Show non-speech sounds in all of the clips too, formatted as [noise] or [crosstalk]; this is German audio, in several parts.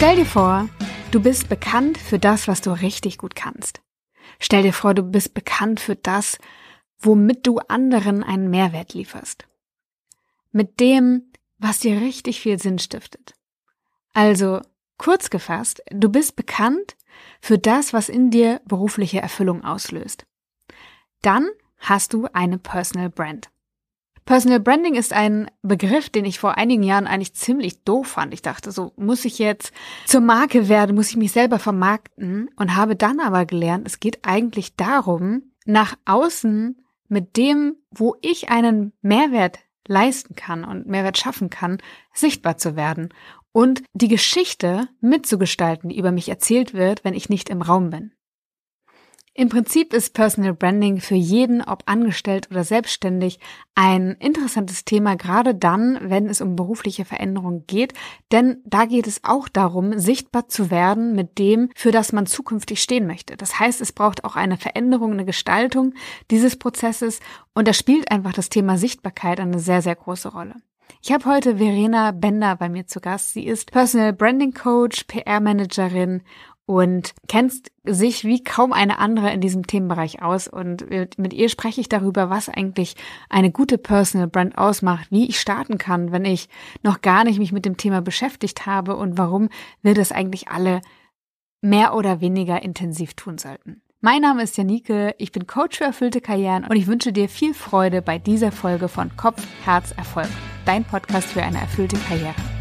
Stell dir vor, du bist bekannt für das, was du richtig gut kannst. Stell dir vor, du bist bekannt für das, womit du anderen einen Mehrwert lieferst. Mit dem, was dir richtig viel Sinn stiftet. Also, kurz gefasst, du bist bekannt für das, was in dir berufliche Erfüllung auslöst. Dann hast du eine Personal Brand. Personal Branding ist ein Begriff, den ich vor einigen Jahren eigentlich ziemlich doof fand. Ich dachte, so muss ich jetzt zur Marke werden, muss ich mich selber vermarkten und habe dann aber gelernt, es geht eigentlich darum, nach außen mit dem, wo ich einen Mehrwert leisten kann und Mehrwert schaffen kann, sichtbar zu werden und die Geschichte mitzugestalten, die über mich erzählt wird, wenn ich nicht im Raum bin. Im Prinzip ist Personal Branding für jeden, ob angestellt oder selbstständig, ein interessantes Thema, gerade dann, wenn es um berufliche Veränderungen geht, denn da geht es auch darum, sichtbar zu werden mit dem, für das man zukünftig stehen möchte. Das heißt, es braucht auch eine Veränderung, eine Gestaltung dieses Prozesses und da spielt einfach das Thema Sichtbarkeit eine sehr, sehr große Rolle. Ich habe heute Verena Bender bei mir zu Gast. Sie ist Personal Branding Coach, PR-Managerin und kennt sich wie kaum eine andere in diesem Themenbereich aus. Und mit ihr spreche ich darüber, was eigentlich eine gute Personal Brand ausmacht, wie ich starten kann, wenn ich noch gar nicht mich mit dem Thema beschäftigt habe und warum wir das eigentlich alle mehr oder weniger intensiv tun sollten. Mein Name ist Janike, ich bin Coach für erfüllte Karrieren und ich wünsche dir viel Freude bei dieser Folge von Kopf, Herz, Erfolg, dein Podcast für eine erfüllte Karriere.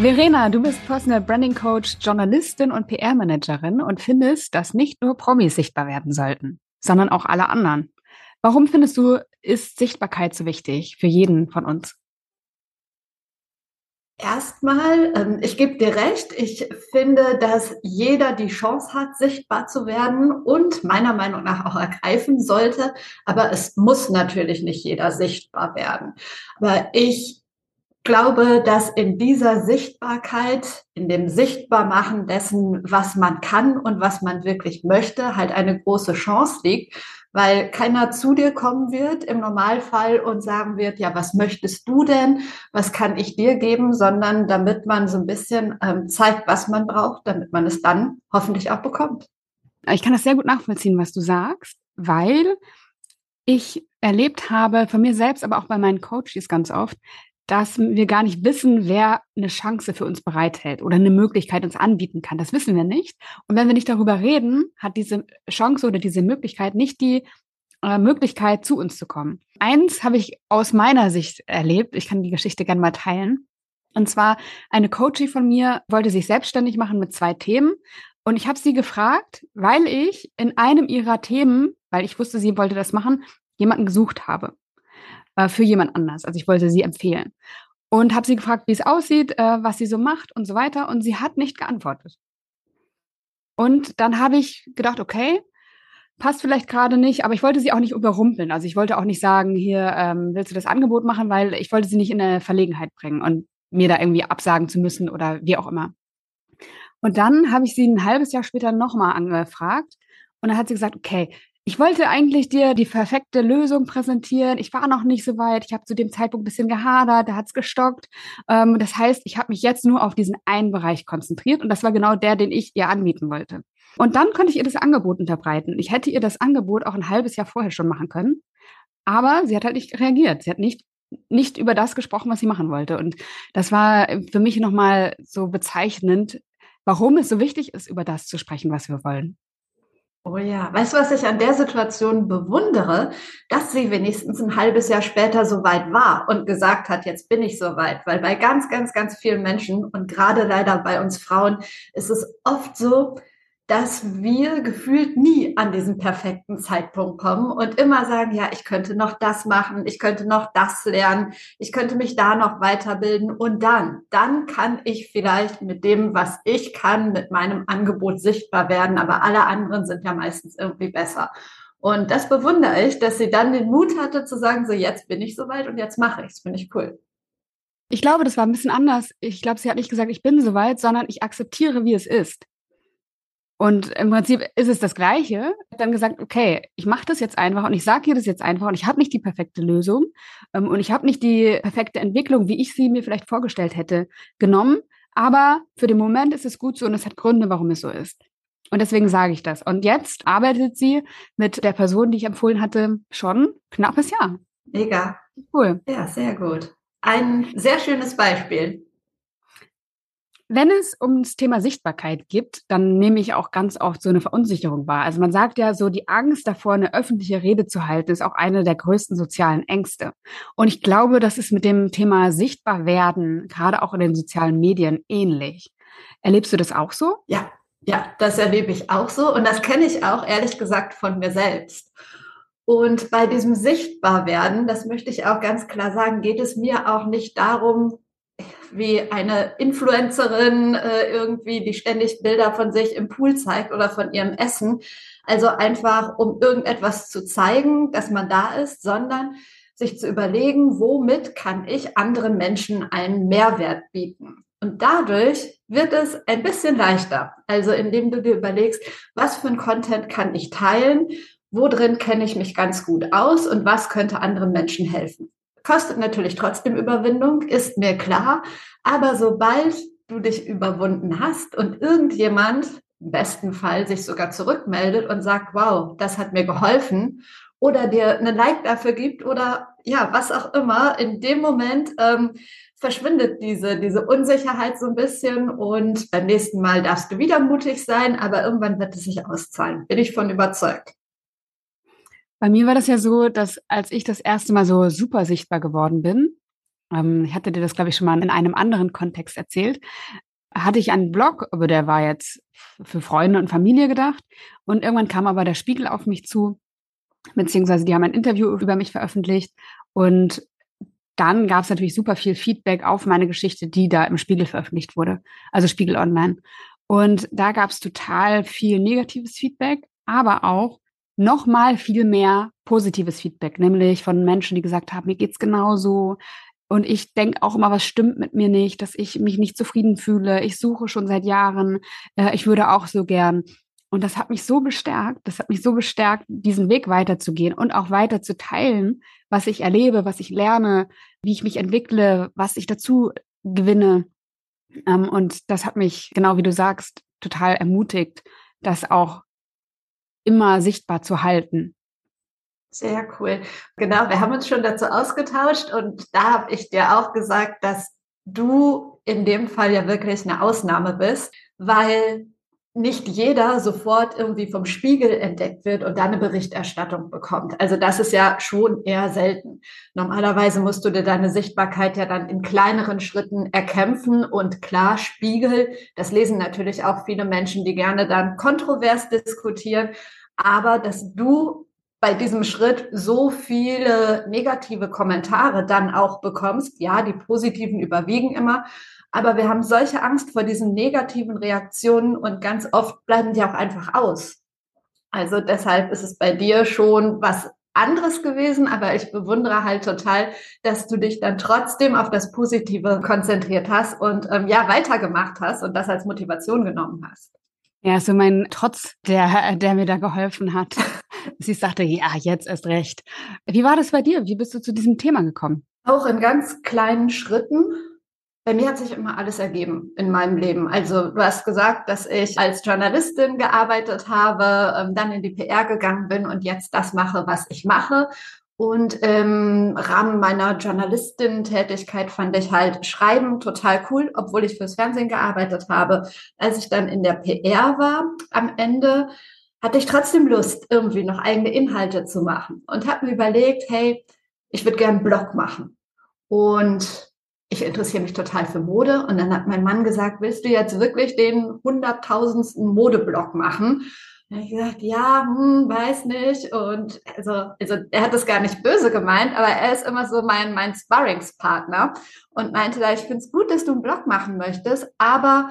Verena, du bist Personal Branding Coach, Journalistin und PR-Managerin und findest, dass nicht nur Promis sichtbar werden sollten, sondern auch alle anderen. Warum findest du, ist Sichtbarkeit so wichtig für jeden von uns? Erstmal, ähm, ich gebe dir recht, ich finde, dass jeder die Chance hat, sichtbar zu werden und meiner Meinung nach auch ergreifen sollte. Aber es muss natürlich nicht jeder sichtbar werden. Aber ich glaube, dass in dieser Sichtbarkeit, in dem Sichtbarmachen dessen, was man kann und was man wirklich möchte, halt eine große Chance liegt, weil keiner zu dir kommen wird im Normalfall und sagen wird, ja, was möchtest du denn? Was kann ich dir geben? Sondern damit man so ein bisschen ähm, zeigt, was man braucht, damit man es dann hoffentlich auch bekommt. Ich kann das sehr gut nachvollziehen, was du sagst, weil ich erlebt habe, von mir selbst, aber auch bei meinen Coaches ganz oft, dass wir gar nicht wissen, wer eine Chance für uns bereithält oder eine Möglichkeit uns anbieten kann. Das wissen wir nicht. Und wenn wir nicht darüber reden, hat diese Chance oder diese Möglichkeit nicht die äh, Möglichkeit, zu uns zu kommen. Eins habe ich aus meiner Sicht erlebt. Ich kann die Geschichte gerne mal teilen. Und zwar eine Coachie von mir wollte sich selbstständig machen mit zwei Themen. Und ich habe sie gefragt, weil ich in einem ihrer Themen, weil ich wusste, sie wollte das machen, jemanden gesucht habe äh, für jemand anders. Also ich wollte sie empfehlen. Und habe sie gefragt, wie es aussieht, äh, was sie so macht und so weiter. Und sie hat nicht geantwortet. Und dann habe ich gedacht, okay, passt vielleicht gerade nicht, aber ich wollte sie auch nicht überrumpeln. Also ich wollte auch nicht sagen, hier ähm, willst du das Angebot machen, weil ich wollte sie nicht in eine Verlegenheit bringen und mir da irgendwie absagen zu müssen oder wie auch immer. Und dann habe ich sie ein halbes Jahr später nochmal angefragt und dann hat sie gesagt, okay, ich wollte eigentlich dir die perfekte Lösung präsentieren. Ich war noch nicht so weit. Ich habe zu dem Zeitpunkt ein bisschen gehadert, da hat es gestockt. Ähm, das heißt, ich habe mich jetzt nur auf diesen einen Bereich konzentriert und das war genau der, den ich ihr anbieten wollte. Und dann konnte ich ihr das Angebot unterbreiten. Ich hätte ihr das Angebot auch ein halbes Jahr vorher schon machen können. Aber sie hat halt nicht reagiert. Sie hat nicht nicht über das gesprochen, was sie machen wollte. Und das war für mich nochmal so bezeichnend, warum es so wichtig ist, über das zu sprechen, was wir wollen. Oh ja, weißt du, was ich an der Situation bewundere? Dass sie wenigstens ein halbes Jahr später so weit war und gesagt hat, jetzt bin ich so weit. Weil bei ganz, ganz, ganz vielen Menschen und gerade leider bei uns Frauen ist es oft so, dass wir gefühlt nie an diesen perfekten Zeitpunkt kommen und immer sagen, ja, ich könnte noch das machen, ich könnte noch das lernen, ich könnte mich da noch weiterbilden und dann, dann kann ich vielleicht mit dem, was ich kann, mit meinem Angebot sichtbar werden, aber alle anderen sind ja meistens irgendwie besser. Und das bewundere ich, dass sie dann den Mut hatte zu sagen, so jetzt bin ich soweit und jetzt mache ich es, finde ich cool. Ich glaube, das war ein bisschen anders. Ich glaube, sie hat nicht gesagt, ich bin soweit, sondern ich akzeptiere, wie es ist. Und im Prinzip ist es das Gleiche. Dann gesagt, okay, ich mache das jetzt einfach und ich sage dir das jetzt einfach und ich habe nicht die perfekte Lösung ähm, und ich habe nicht die perfekte Entwicklung, wie ich sie mir vielleicht vorgestellt hätte, genommen. Aber für den Moment ist es gut so und es hat Gründe, warum es so ist. Und deswegen sage ich das. Und jetzt arbeitet sie mit der Person, die ich empfohlen hatte, schon knappes Jahr. Mega. Cool. Ja, sehr gut. Ein sehr schönes Beispiel. Wenn es ums Thema Sichtbarkeit geht, dann nehme ich auch ganz oft so eine Verunsicherung wahr. Also man sagt ja so, die Angst davor, eine öffentliche Rede zu halten, ist auch eine der größten sozialen Ängste. Und ich glaube, das ist mit dem Thema sichtbar werden, gerade auch in den sozialen Medien, ähnlich. Erlebst du das auch so? Ja, ja, das erlebe ich auch so. Und das kenne ich auch, ehrlich gesagt, von mir selbst. Und bei diesem Sichtbarwerden, das möchte ich auch ganz klar sagen, geht es mir auch nicht darum, wie eine Influencerin äh, irgendwie, die ständig Bilder von sich im Pool zeigt oder von ihrem Essen. Also einfach, um irgendetwas zu zeigen, dass man da ist, sondern sich zu überlegen, womit kann ich anderen Menschen einen Mehrwert bieten. Und dadurch wird es ein bisschen leichter. Also indem du dir überlegst, was für ein Content kann ich teilen, wo drin kenne ich mich ganz gut aus und was könnte anderen Menschen helfen. Kostet natürlich trotzdem Überwindung, ist mir klar. Aber sobald du dich überwunden hast und irgendjemand im besten Fall sich sogar zurückmeldet und sagt, wow, das hat mir geholfen oder dir eine Like dafür gibt oder ja, was auch immer, in dem Moment ähm, verschwindet diese, diese Unsicherheit so ein bisschen und beim nächsten Mal darfst du wieder mutig sein, aber irgendwann wird es sich auszahlen. Bin ich von überzeugt. Bei mir war das ja so, dass als ich das erste Mal so super sichtbar geworden bin, ähm, ich hatte dir das, glaube ich, schon mal in einem anderen Kontext erzählt, hatte ich einen Blog, aber der war jetzt für Freunde und Familie gedacht. Und irgendwann kam aber der Spiegel auf mich zu, beziehungsweise die haben ein Interview über mich veröffentlicht. Und dann gab es natürlich super viel Feedback auf meine Geschichte, die da im Spiegel veröffentlicht wurde, also Spiegel Online. Und da gab es total viel negatives Feedback, aber auch noch mal viel mehr positives Feedback, nämlich von Menschen, die gesagt haben, mir geht's genauso. Und ich denke auch immer, was stimmt mit mir nicht, dass ich mich nicht zufrieden fühle. Ich suche schon seit Jahren. Äh, ich würde auch so gern. Und das hat mich so bestärkt, das hat mich so bestärkt, diesen Weg weiterzugehen und auch weiter zu teilen, was ich erlebe, was ich lerne, wie ich mich entwickle, was ich dazu gewinne. Ähm, und das hat mich, genau wie du sagst, total ermutigt, das auch immer sichtbar zu halten. Sehr cool. Genau, wir haben uns schon dazu ausgetauscht und da habe ich dir auch gesagt, dass du in dem Fall ja wirklich eine Ausnahme bist, weil nicht jeder sofort irgendwie vom Spiegel entdeckt wird und dann eine Berichterstattung bekommt. Also das ist ja schon eher selten. Normalerweise musst du dir deine Sichtbarkeit ja dann in kleineren Schritten erkämpfen und klar Spiegel. Das lesen natürlich auch viele Menschen, die gerne dann kontrovers diskutieren. Aber dass du bei diesem Schritt so viele negative Kommentare dann auch bekommst, ja, die positiven überwiegen immer, aber wir haben solche Angst vor diesen negativen Reaktionen und ganz oft bleiben die auch einfach aus. Also deshalb ist es bei dir schon was anderes gewesen, aber ich bewundere halt total, dass du dich dann trotzdem auf das Positive konzentriert hast und ähm, ja weitergemacht hast und das als Motivation genommen hast. Ja, so mein Trotz, der, der mir da geholfen hat. [laughs] Sie sagte, ja, jetzt erst recht. Wie war das bei dir? Wie bist du zu diesem Thema gekommen? Auch in ganz kleinen Schritten bei mir hat sich immer alles ergeben in meinem Leben. Also du hast gesagt, dass ich als Journalistin gearbeitet habe, ähm, dann in die PR gegangen bin und jetzt das mache, was ich mache. Und im Rahmen meiner Journalistin-Tätigkeit fand ich halt Schreiben total cool, obwohl ich fürs Fernsehen gearbeitet habe. Als ich dann in der PR war, am Ende hatte ich trotzdem Lust, irgendwie noch eigene Inhalte zu machen und habe mir überlegt, hey, ich würde gerne einen Blog machen. Und ich interessiere mich total für Mode. Und dann hat mein Mann gesagt, willst du jetzt wirklich den hunderttausendsten Modeblog machen? Habe ich gesagt, ja, hm, weiß nicht. Und also, also er hat das gar nicht böse gemeint, aber er ist immer so mein, mein Sparringspartner und meinte da, ich finde es gut, dass du einen Blog machen möchtest, aber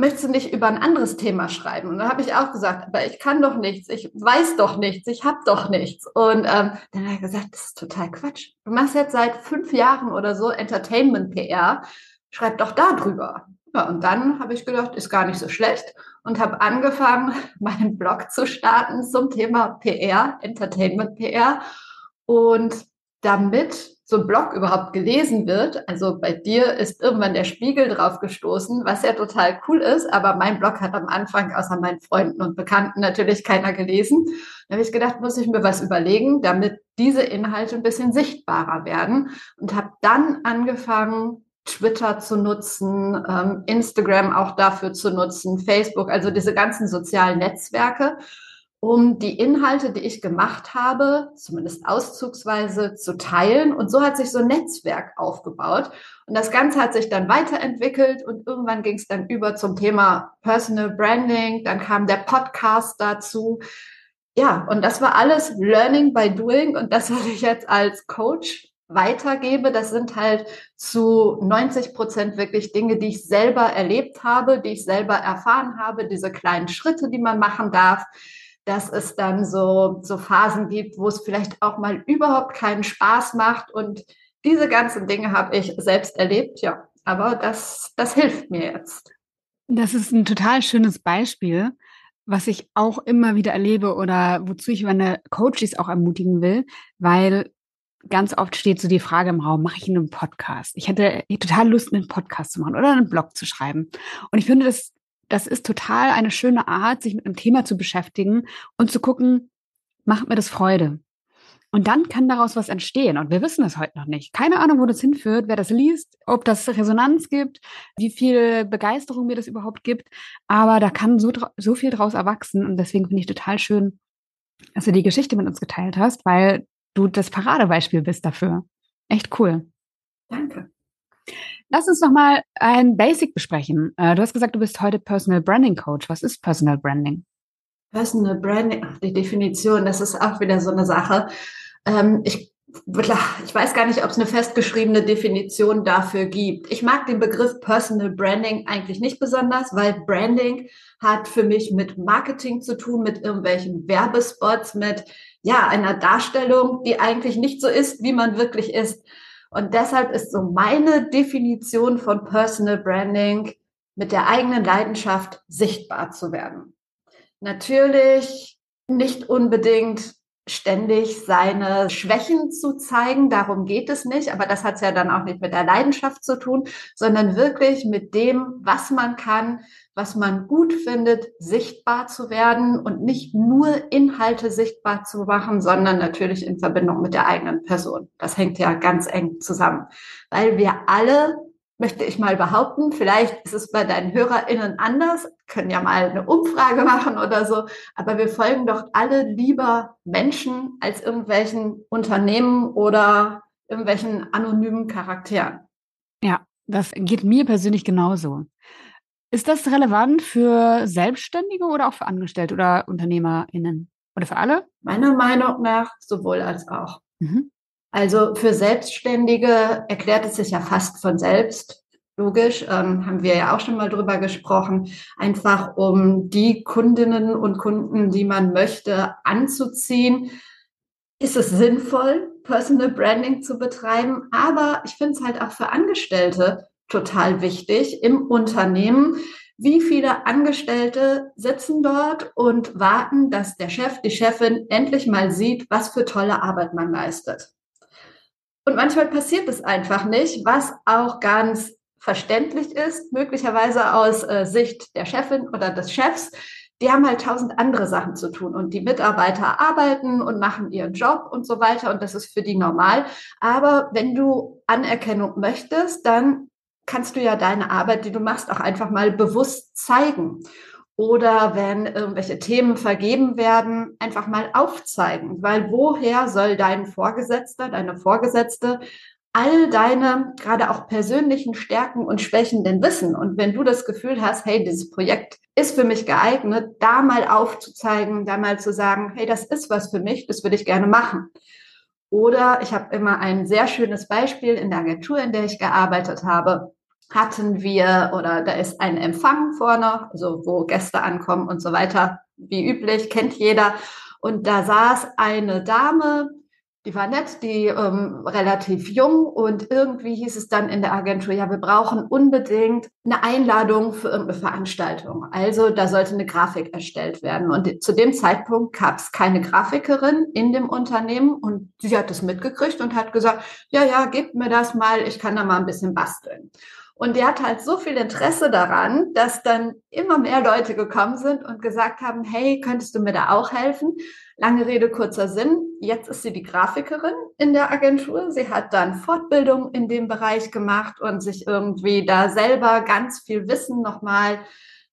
möchtest du nicht über ein anderes Thema schreiben? Und dann habe ich auch gesagt, aber ich kann doch nichts, ich weiß doch nichts, ich habe doch nichts. Und ähm, dann hat er gesagt, das ist total Quatsch. Du machst jetzt seit fünf Jahren oder so Entertainment-PR, schreib doch da drüber. Ja, und dann habe ich gedacht, ist gar nicht so schlecht und habe angefangen, [laughs] meinen Blog zu starten zum Thema PR, Entertainment PR. Und damit so ein Blog überhaupt gelesen wird. Also bei dir ist irgendwann der Spiegel drauf gestoßen, was ja total cool ist, aber mein Blog hat am Anfang außer meinen Freunden und Bekannten natürlich keiner gelesen. Da habe ich gedacht, muss ich mir was überlegen, damit diese Inhalte ein bisschen sichtbarer werden und habe dann angefangen, Twitter zu nutzen, ähm, Instagram auch dafür zu nutzen, Facebook, also diese ganzen sozialen Netzwerke um die Inhalte, die ich gemacht habe, zumindest auszugsweise zu teilen. Und so hat sich so ein Netzwerk aufgebaut. Und das Ganze hat sich dann weiterentwickelt und irgendwann ging es dann über zum Thema Personal Branding. Dann kam der Podcast dazu. Ja, und das war alles Learning by Doing. Und das, [laughs] was ich jetzt als Coach weitergebe, das sind halt zu 90 Prozent wirklich Dinge, die ich selber erlebt habe, die ich selber erfahren habe, diese kleinen Schritte, die man machen darf dass es dann so, so Phasen gibt, wo es vielleicht auch mal überhaupt keinen Spaß macht. Und diese ganzen Dinge habe ich selbst erlebt, ja. Aber das, das hilft mir jetzt. Das ist ein total schönes Beispiel, was ich auch immer wieder erlebe oder wozu ich meine Coaches auch ermutigen will, weil ganz oft steht so die Frage im Raum, mache ich einen Podcast? Ich hätte total Lust, einen Podcast zu machen oder einen Blog zu schreiben. Und ich finde das das ist total eine schöne Art, sich mit einem Thema zu beschäftigen und zu gucken, macht mir das Freude? Und dann kann daraus was entstehen. Und wir wissen es heute noch nicht. Keine Ahnung, wo das hinführt, wer das liest, ob das Resonanz gibt, wie viel Begeisterung mir das überhaupt gibt. Aber da kann so, so viel draus erwachsen. Und deswegen finde ich total schön, dass du die Geschichte mit uns geteilt hast, weil du das Paradebeispiel bist dafür. Echt cool. Danke. Lass uns noch mal ein Basic besprechen. Äh, du hast gesagt, du bist heute Personal Branding Coach. Was ist Personal Branding? Personal Branding, ach, die Definition, das ist auch wieder so eine Sache. Ähm, ich, ich weiß gar nicht, ob es eine festgeschriebene Definition dafür gibt. Ich mag den Begriff Personal Branding eigentlich nicht besonders, weil Branding hat für mich mit Marketing zu tun, mit irgendwelchen Werbespots, mit ja, einer Darstellung, die eigentlich nicht so ist, wie man wirklich ist. Und deshalb ist so meine Definition von Personal Branding mit der eigenen Leidenschaft sichtbar zu werden. Natürlich nicht unbedingt ständig seine Schwächen zu zeigen, darum geht es nicht, aber das hat es ja dann auch nicht mit der Leidenschaft zu tun, sondern wirklich mit dem, was man kann, was man gut findet, sichtbar zu werden und nicht nur Inhalte sichtbar zu machen, sondern natürlich in Verbindung mit der eigenen Person. Das hängt ja ganz eng zusammen, weil wir alle möchte ich mal behaupten. Vielleicht ist es bei deinen HörerInnen anders, können ja mal eine Umfrage machen oder so, aber wir folgen doch alle lieber Menschen als irgendwelchen Unternehmen oder irgendwelchen anonymen Charakteren. Ja, das geht mir persönlich genauso. Ist das relevant für Selbstständige oder auch für Angestellte oder UnternehmerInnen? Oder für alle? Meiner Meinung nach sowohl als auch. Mhm. Also für Selbstständige erklärt es sich ja fast von selbst. Logisch, ähm, haben wir ja auch schon mal drüber gesprochen, einfach um die Kundinnen und Kunden, die man möchte, anzuziehen. Ist es sinnvoll, Personal Branding zu betreiben? Aber ich finde es halt auch für Angestellte total wichtig im Unternehmen. Wie viele Angestellte sitzen dort und warten, dass der Chef, die Chefin endlich mal sieht, was für tolle Arbeit man leistet? Und manchmal passiert es einfach nicht, was auch ganz verständlich ist, möglicherweise aus äh, Sicht der Chefin oder des Chefs. Die haben halt tausend andere Sachen zu tun und die Mitarbeiter arbeiten und machen ihren Job und so weiter und das ist für die normal. Aber wenn du Anerkennung möchtest, dann kannst du ja deine Arbeit, die du machst, auch einfach mal bewusst zeigen oder wenn irgendwelche Themen vergeben werden, einfach mal aufzeigen. Weil woher soll dein Vorgesetzter, deine Vorgesetzte all deine gerade auch persönlichen Stärken und Schwächen denn wissen? Und wenn du das Gefühl hast, hey, dieses Projekt ist für mich geeignet, da mal aufzuzeigen, da mal zu sagen, hey, das ist was für mich, das würde ich gerne machen. Oder ich habe immer ein sehr schönes Beispiel in der Agentur, in der ich gearbeitet habe hatten wir oder da ist ein Empfang vorne, also wo Gäste ankommen und so weiter, wie üblich, kennt jeder. Und da saß eine Dame, Die war nett, die ähm, relativ jung und irgendwie hieß es dann in der Agentur, ja, wir brauchen unbedingt eine Einladung für irgendeine Veranstaltung. Also da sollte eine Grafik erstellt werden. Und zu dem Zeitpunkt gab es keine Grafikerin in dem Unternehmen und sie hat das mitgekriegt und hat gesagt, ja, ja, gebt mir das mal, ich kann da mal ein bisschen basteln. Und der hat halt so viel Interesse daran, dass dann immer mehr Leute gekommen sind und gesagt haben, hey, könntest du mir da auch helfen? Lange Rede, kurzer Sinn. Jetzt ist sie die Grafikerin in der Agentur. Sie hat dann Fortbildung in dem Bereich gemacht und sich irgendwie da selber ganz viel Wissen nochmal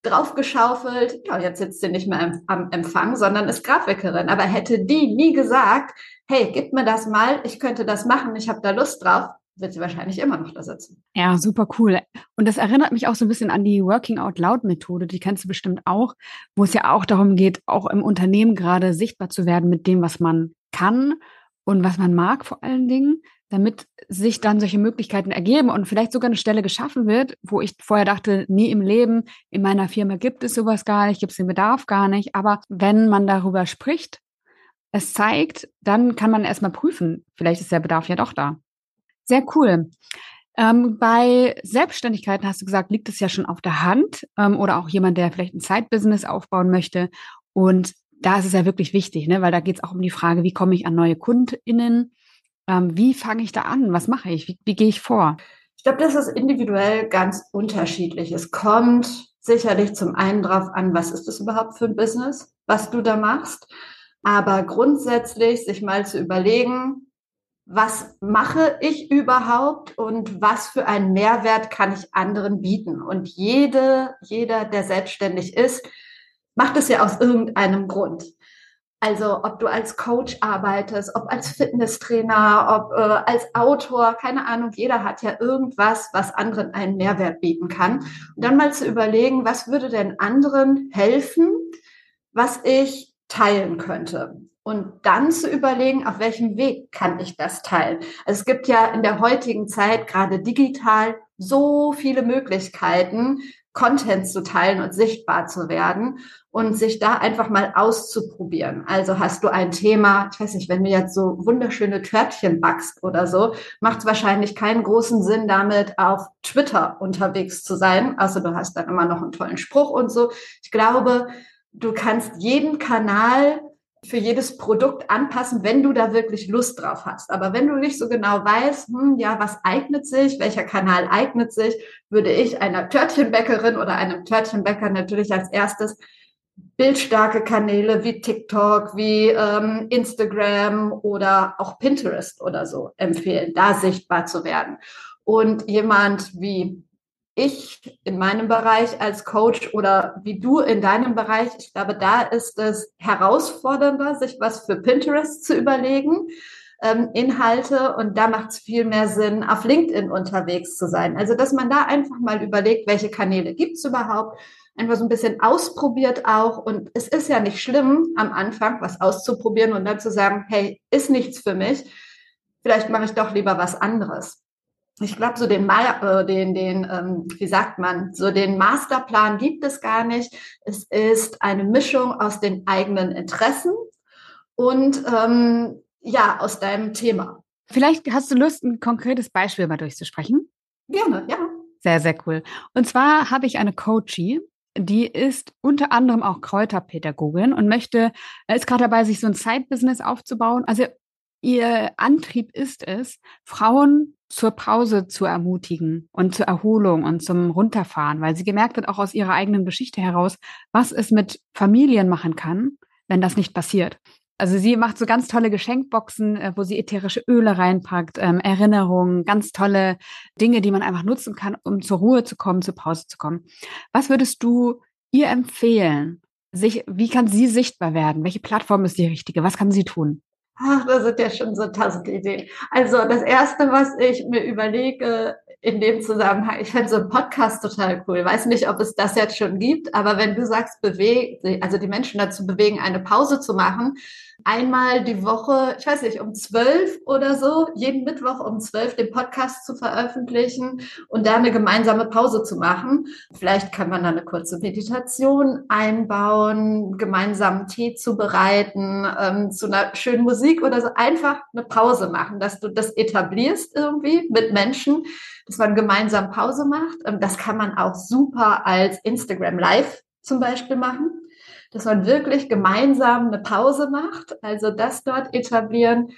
draufgeschaufelt. Ja, jetzt sitzt sie nicht mehr am Empfang, sondern ist Grafikerin. Aber hätte die nie gesagt, hey, gib mir das mal, ich könnte das machen, ich habe da Lust drauf, wird sie wahrscheinlich immer noch da sitzen. Ja, super cool. Und das erinnert mich auch so ein bisschen an die Working Out Loud Methode, die kennst du bestimmt auch, wo es ja auch darum geht, auch im Unternehmen gerade sichtbar zu werden mit dem, was man kann und was man mag vor allen Dingen, damit sich dann solche Möglichkeiten ergeben und vielleicht sogar eine Stelle geschaffen wird, wo ich vorher dachte, nie im Leben, in meiner Firma gibt es sowas gar nicht, gibt es den Bedarf gar nicht. Aber wenn man darüber spricht, es zeigt, dann kann man erstmal prüfen, vielleicht ist der Bedarf ja doch da. Sehr cool. Ähm, bei Selbstständigkeiten hast du gesagt, liegt es ja schon auf der Hand ähm, oder auch jemand, der vielleicht ein Side-Business aufbauen möchte. Und da ist es ja wirklich wichtig, ne? weil da geht es auch um die Frage, wie komme ich an neue KundInnen? Ähm, wie fange ich da an? Was mache ich? Wie, wie gehe ich vor? Ich glaube, das ist individuell ganz unterschiedlich. Es kommt sicherlich zum einen drauf an, was ist das überhaupt für ein Business, was du da machst. Aber grundsätzlich sich mal zu überlegen, was mache ich überhaupt und was für einen Mehrwert kann ich anderen bieten? Und jede, jeder, der selbstständig ist, macht es ja aus irgendeinem Grund. Also ob du als Coach arbeitest, ob als Fitnesstrainer, ob äh, als Autor, keine Ahnung, jeder hat ja irgendwas, was anderen einen Mehrwert bieten kann. Und dann mal zu überlegen, was würde denn anderen helfen, was ich teilen könnte und dann zu überlegen, auf welchem Weg kann ich das teilen. Also es gibt ja in der heutigen Zeit gerade digital so viele Möglichkeiten, Content zu teilen und sichtbar zu werden und sich da einfach mal auszuprobieren. Also hast du ein Thema, ich weiß nicht, wenn du jetzt so wunderschöne Törtchen backst oder so, macht es wahrscheinlich keinen großen Sinn, damit auf Twitter unterwegs zu sein. Also du hast dann immer noch einen tollen Spruch und so. Ich glaube, du kannst jeden Kanal für jedes Produkt anpassen, wenn du da wirklich Lust drauf hast. Aber wenn du nicht so genau weißt, hm, ja, was eignet sich, welcher Kanal eignet sich, würde ich einer Törtchenbäckerin oder einem Törtchenbäcker natürlich als erstes bildstarke Kanäle wie TikTok, wie ähm, Instagram oder auch Pinterest oder so empfehlen, da sichtbar zu werden. Und jemand wie ich in meinem Bereich als Coach oder wie du in deinem Bereich, ich glaube, da ist es herausfordernder, sich was für Pinterest zu überlegen, ähm, Inhalte. Und da macht es viel mehr Sinn, auf LinkedIn unterwegs zu sein. Also, dass man da einfach mal überlegt, welche Kanäle gibt's überhaupt, einfach so ein bisschen ausprobiert auch. Und es ist ja nicht schlimm, am Anfang was auszuprobieren und dann zu sagen, hey, ist nichts für mich. Vielleicht mache ich doch lieber was anderes ich glaube, so den, äh, den, den ähm, wie sagt man, so den Masterplan gibt es gar nicht. Es ist eine Mischung aus den eigenen Interessen und ähm, ja, aus deinem Thema. Vielleicht hast du Lust, ein konkretes Beispiel mal durchzusprechen? Gerne, ja. Sehr, sehr cool. Und zwar habe ich eine Coachie, die ist unter anderem auch Kräuterpädagogin und möchte, ist gerade dabei, sich so ein Side-Business aufzubauen. Also ihr Antrieb ist es, Frauen zur Pause zu ermutigen und zur Erholung und zum Runterfahren, weil sie gemerkt hat, auch aus ihrer eigenen Geschichte heraus, was es mit Familien machen kann, wenn das nicht passiert. Also sie macht so ganz tolle Geschenkboxen, äh, wo sie ätherische Öle reinpackt, ähm, Erinnerungen, ganz tolle Dinge, die man einfach nutzen kann, um zur Ruhe zu kommen, zur Pause zu kommen. Was würdest du ihr empfehlen? Sich, wie kann sie sichtbar werden? Welche Plattform ist die richtige? Was kann sie tun? Ach, das sind ja schon so tausend Ideen. Also das Erste, was ich mir überlege in dem Zusammenhang, ich fände so einen Podcast total cool. Weiß nicht, ob es das jetzt schon gibt, aber wenn du sagst, bewegen, also die Menschen dazu bewegen, eine Pause zu machen, einmal die Woche, ich weiß nicht, um zwölf oder so, jeden Mittwoch um zwölf den Podcast zu veröffentlichen und da eine gemeinsame Pause zu machen. Vielleicht kann man da eine kurze Meditation einbauen, gemeinsam Tee zubereiten, ähm, zu einer schönen Musik oder so einfach eine Pause machen, dass du das etablierst irgendwie mit Menschen, dass man gemeinsam Pause macht. Ähm, das kann man auch super als Instagram Live zum Beispiel machen, dass man wirklich gemeinsam eine Pause macht, also das dort etablieren.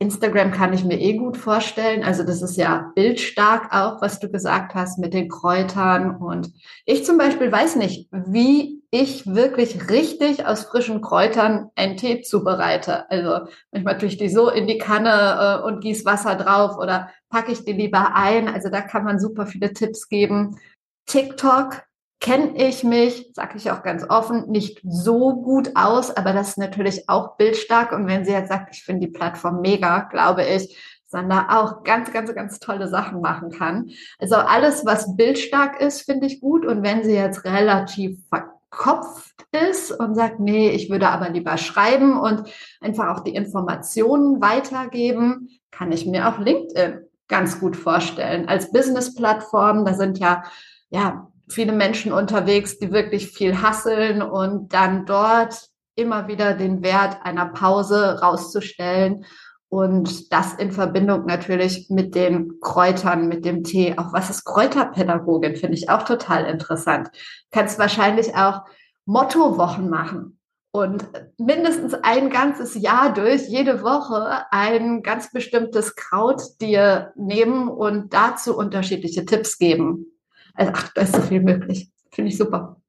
Instagram kann ich mir eh gut vorstellen. Also das ist ja bildstark auch, was du gesagt hast mit den Kräutern. Und ich zum Beispiel weiß nicht, wie ich wirklich richtig aus frischen Kräutern einen Tee zubereite. Also manchmal tue ich die so in die Kanne äh, und gieße Wasser drauf oder packe ich die lieber ein. Also da kann man super viele Tipps geben. TikTok kenne ich mich, sage ich auch ganz offen, nicht so gut aus, aber das ist natürlich auch bildstark. Und wenn sie jetzt sagt, ich finde die Plattform mega, glaube ich, da auch ganz, ganz, ganz tolle Sachen machen kann. Also alles, was bildstark ist, finde ich gut. Und wenn sie jetzt relativ verkopft ist und sagt, nee, ich würde aber lieber schreiben und einfach auch die Informationen weitergeben, kann ich mir auch LinkedIn ganz gut vorstellen. Als Business-Plattform, da sind ja, ja, viele Menschen unterwegs, die wirklich viel hasseln und dann dort immer wieder den Wert einer Pause rauszustellen und das in Verbindung natürlich mit den Kräutern, mit dem Tee. Auch was ist Kräuterpädagogin, finde ich auch total interessant. Kannst wahrscheinlich auch Mottowochen machen und mindestens ein ganzes Jahr durch, jede Woche ein ganz bestimmtes Kraut dir nehmen und dazu unterschiedliche Tipps geben. Also, ach, da ist so viel möglich. Finde ich super.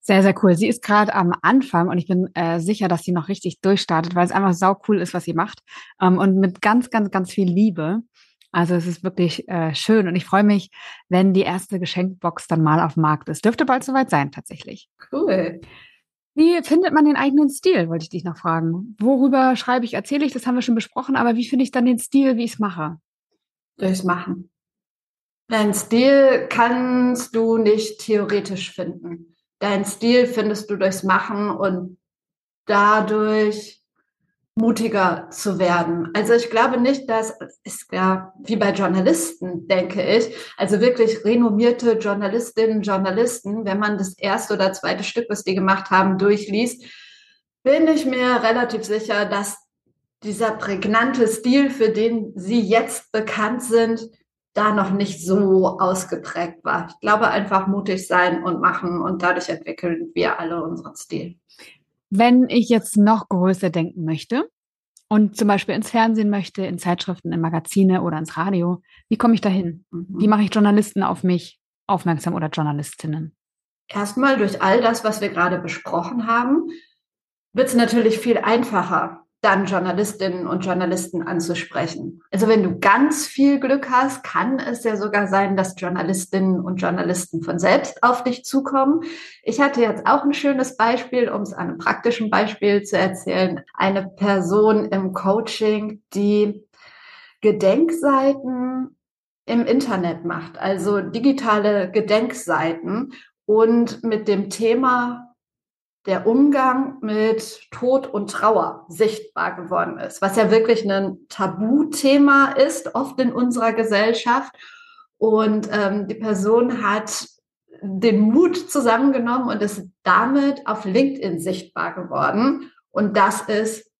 Sehr, sehr cool. Sie ist gerade am Anfang und ich bin äh, sicher, dass sie noch richtig durchstartet, weil es einfach sau cool ist, was sie macht. Ähm, und mit ganz, ganz, ganz viel Liebe. Also es ist wirklich äh, schön und ich freue mich, wenn die erste Geschenkbox dann mal auf dem Markt ist. Dürfte bald soweit sein, tatsächlich. Cool. Wie findet man den eigenen Stil, wollte ich dich noch fragen. Worüber schreibe ich, erzähle ich, das haben wir schon besprochen, aber wie finde ich dann den Stil, wie ich es mache? Durchs Machen. Dein Stil kannst du nicht theoretisch finden dein Stil findest du durchs Machen und dadurch mutiger zu werden. Also ich glaube nicht, dass ist ja wie bei Journalisten, denke ich, also wirklich renommierte Journalistinnen, Journalisten, wenn man das erste oder zweite Stück, was die gemacht haben, durchliest, bin ich mir relativ sicher, dass dieser prägnante Stil, für den sie jetzt bekannt sind, da noch nicht so ausgeprägt war. Ich glaube einfach mutig sein und machen und dadurch entwickeln wir alle unseren Stil. Wenn ich jetzt noch größer denken möchte und zum Beispiel ins Fernsehen möchte, in Zeitschriften, in Magazine oder ins Radio, wie komme ich dahin? Mhm. Wie mache ich Journalisten auf mich aufmerksam oder Journalistinnen? Erstmal durch all das, was wir gerade besprochen haben, wird es natürlich viel einfacher, dann Journalistinnen und Journalisten anzusprechen. Also wenn du ganz viel Glück hast, kann es ja sogar sein, dass Journalistinnen und Journalisten von selbst auf dich zukommen. Ich hatte jetzt auch ein schönes Beispiel, um es an einem praktischen Beispiel zu erzählen. Eine Person im Coaching, die Gedenkseiten im Internet macht, also digitale Gedenkseiten und mit dem Thema der Umgang mit Tod und Trauer sichtbar geworden ist, was ja wirklich ein Tabuthema ist, oft in unserer Gesellschaft. Und ähm, die Person hat den Mut zusammengenommen und ist damit auf LinkedIn sichtbar geworden. Und das ist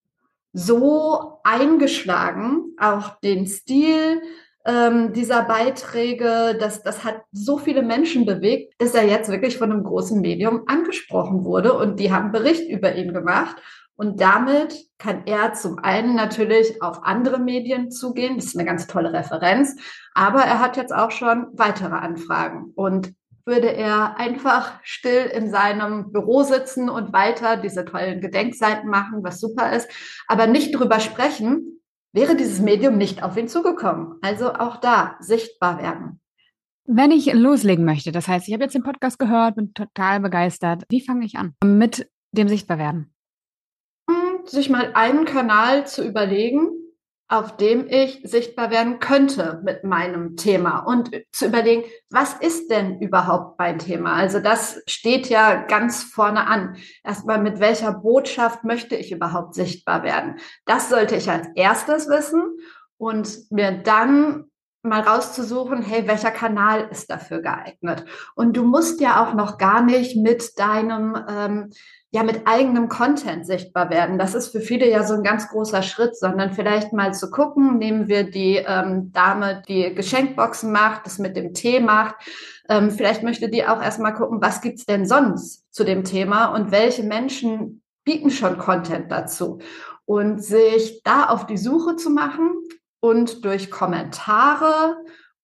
so eingeschlagen, auch den Stil, ähm, dieser Beiträge, das, das hat so viele Menschen bewegt, dass er jetzt wirklich von einem großen Medium angesprochen wurde und die haben Bericht über ihn gemacht. Und damit kann er zum einen natürlich auf andere Medien zugehen. Das ist eine ganz tolle Referenz. Aber er hat jetzt auch schon weitere Anfragen. Und würde er einfach still in seinem Büro sitzen und weiter diese tollen Gedenkseiten machen, was super ist, aber nicht drüber sprechen, wäre dieses Medium nicht auf ihn zugekommen. Also auch da sichtbar werden. Wenn ich loslegen möchte, das heißt, ich habe jetzt den Podcast gehört, bin total begeistert. Wie fange ich an mit dem Sichtbarwerden? Hm, sich mal einen Kanal zu überlegen, auf dem ich sichtbar werden könnte mit meinem Thema und zu überlegen, was ist denn überhaupt mein Thema? Also das steht ja ganz vorne an. Erstmal, mit welcher Botschaft möchte ich überhaupt sichtbar werden? Das sollte ich als erstes wissen und mir dann mal rauszusuchen, hey, welcher Kanal ist dafür geeignet? Und du musst ja auch noch gar nicht mit deinem, ähm, ja, mit eigenem Content sichtbar werden. Das ist für viele ja so ein ganz großer Schritt, sondern vielleicht mal zu gucken, nehmen wir die ähm, Dame, die Geschenkboxen macht, das mit dem Tee macht. Ähm, vielleicht möchte die auch erstmal gucken, was gibt's denn sonst zu dem Thema und welche Menschen bieten schon Content dazu. Und sich da auf die Suche zu machen, und durch Kommentare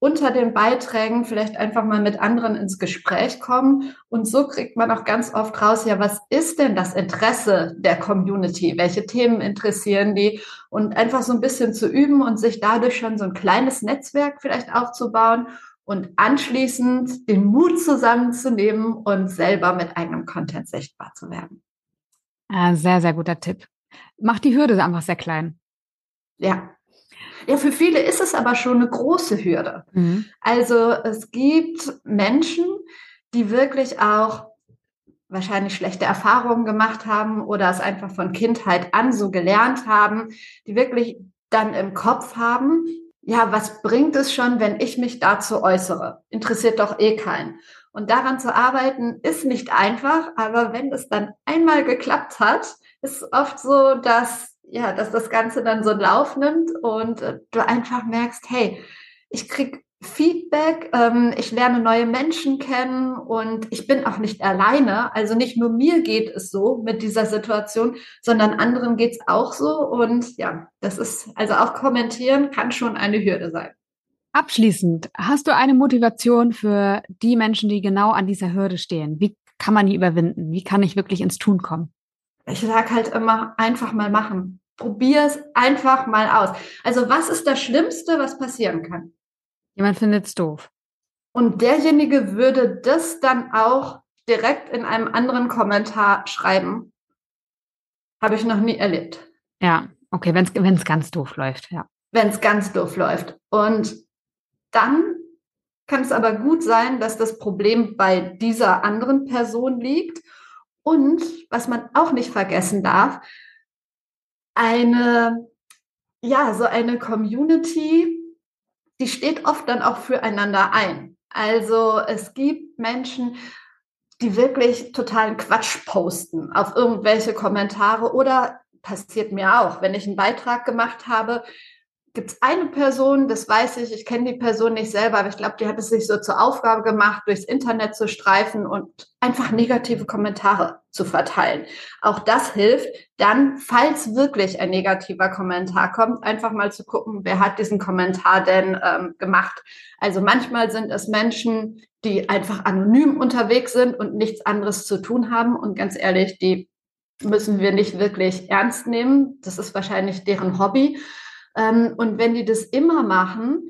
unter den Beiträgen vielleicht einfach mal mit anderen ins Gespräch kommen. Und so kriegt man auch ganz oft raus, ja, was ist denn das Interesse der Community? Welche Themen interessieren die? Und einfach so ein bisschen zu üben und sich dadurch schon so ein kleines Netzwerk vielleicht aufzubauen und anschließend den Mut zusammenzunehmen und selber mit eigenem Content sichtbar zu werden. sehr, sehr guter Tipp. Macht die Hürde einfach sehr klein. Ja, ja, für viele ist es aber schon eine große Hürde. Mhm. Also es gibt Menschen, die wirklich auch wahrscheinlich schlechte Erfahrungen gemacht haben oder es einfach von Kindheit an so gelernt haben, die wirklich dann im Kopf haben, ja, was bringt es schon, wenn ich mich dazu äußere? Interessiert doch eh keinen. Und daran zu arbeiten ist nicht einfach, aber wenn es dann einmal geklappt hat, ist oft so, dass ja, dass das Ganze dann so einen Lauf nimmt und äh, du einfach merkst, hey, ich krieg Feedback, ähm, ich lerne neue Menschen kennen und ich bin auch nicht alleine. Also nicht nur mir geht es so mit dieser Situation, sondern anderen geht's auch so. Und ja, das ist, also auch kommentieren kann schon eine Hürde sein. Abschließend, hast du eine Motivation für die Menschen, die genau an dieser Hürde stehen? Wie kann man die überwinden? Wie kann ich wirklich ins Tun kommen? Ich sage halt immer, einfach mal machen. Probier es einfach mal aus. Also was ist das Schlimmste, was passieren kann? Jemand findet es doof. Und derjenige würde das dann auch direkt in einem anderen Kommentar schreiben. Habe ich noch nie erlebt. Ja, okay, wenn es ganz doof läuft, ja. Wenn es ganz doof läuft. Und dann kann es aber gut sein, dass das Problem bei dieser anderen Person liegt. Und was man auch nicht vergessen darf, eine, ja, so eine Community, die steht oft dann auch füreinander ein. Also es gibt Menschen, die wirklich totalen Quatsch posten auf irgendwelche Kommentare oder passiert mir auch, wenn ich einen Beitrag gemacht habe, gibt es eine Person, das weiß ich, ich kenne die Person nicht selber, aber ich glaube, die hat es sich so zur Aufgabe gemacht, durchs Internet zu streifen und einfach negative Kommentare zu verteilen. Auch das hilft, dann, falls wirklich ein negativer Kommentar kommt, einfach mal zu gucken, wer hat diesen Kommentar denn ähm, gemacht. Also manchmal sind es Menschen, die einfach anonym unterwegs sind und nichts anderes zu tun haben. Und ganz ehrlich, die müssen wir nicht wirklich ernst nehmen. Das ist wahrscheinlich deren Hobby. Ähm, und wenn die das immer machen,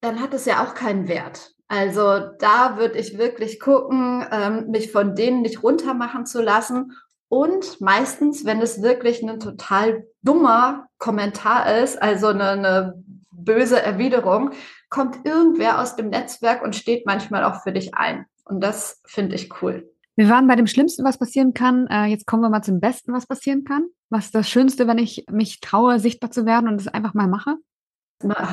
dann hat es ja auch keinen Wert. Also da würde ich wirklich gucken, ähm, mich von denen nicht runtermachen zu lassen. Und meistens, wenn es wirklich ein total dummer Kommentar ist, also eine, eine böse Erwiderung, kommt irgendwer aus dem Netzwerk und steht manchmal auch für dich ein. Und das finde ich cool. Wir waren bei dem Schlimmsten, was passieren kann. Äh, jetzt kommen wir mal zum Besten, was passieren kann. Was ist das Schönste, wenn ich mich traue, sichtbar zu werden und es einfach mal mache?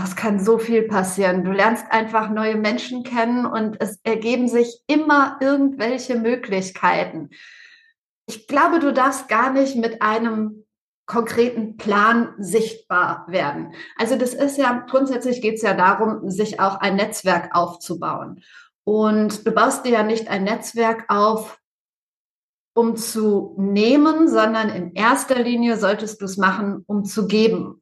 Es kann so viel passieren. Du lernst einfach neue Menschen kennen und es ergeben sich immer irgendwelche Möglichkeiten. Ich glaube, du darfst gar nicht mit einem konkreten Plan sichtbar werden. Also das ist ja, grundsätzlich geht es ja darum, sich auch ein Netzwerk aufzubauen. Und du baust dir ja nicht ein Netzwerk auf, um zu nehmen, sondern in erster Linie solltest du es machen, um zu geben.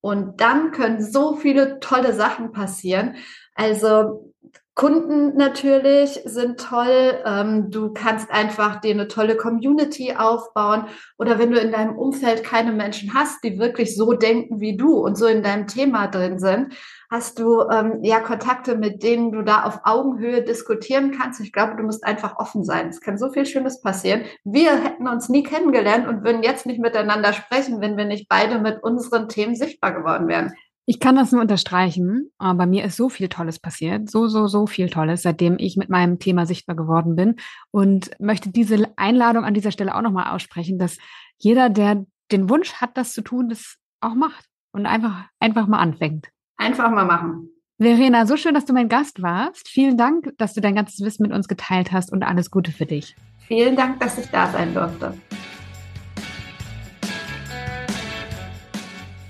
Und dann können so viele tolle Sachen passieren. Also Kunden natürlich sind toll. Ähm, du kannst einfach dir eine tolle Community aufbauen. Oder wenn du in deinem Umfeld keine Menschen hast, die wirklich so denken wie du und so in deinem Thema drin sind, hast du ähm, ja Kontakte, mit denen du da auf Augenhöhe diskutieren kannst. Ich glaube, du musst einfach offen sein. Es kann so viel Schönes passieren. Wir hätten uns nie kennengelernt und würden jetzt nicht miteinander sprechen, wenn wir nicht beide mit unseren Themen sichtbar geworden wären. Ich kann das nur unterstreichen. Aber mir ist so viel Tolles passiert. So, so, so viel Tolles, seitdem ich mit meinem Thema sichtbar geworden bin. Und möchte diese Einladung an dieser Stelle auch nochmal aussprechen, dass jeder, der den Wunsch hat, das zu tun, das auch macht und einfach, einfach mal anfängt. Einfach mal machen. Verena, so schön, dass du mein Gast warst. Vielen Dank, dass du dein ganzes Wissen mit uns geteilt hast und alles Gute für dich. Vielen Dank, dass ich da sein durfte.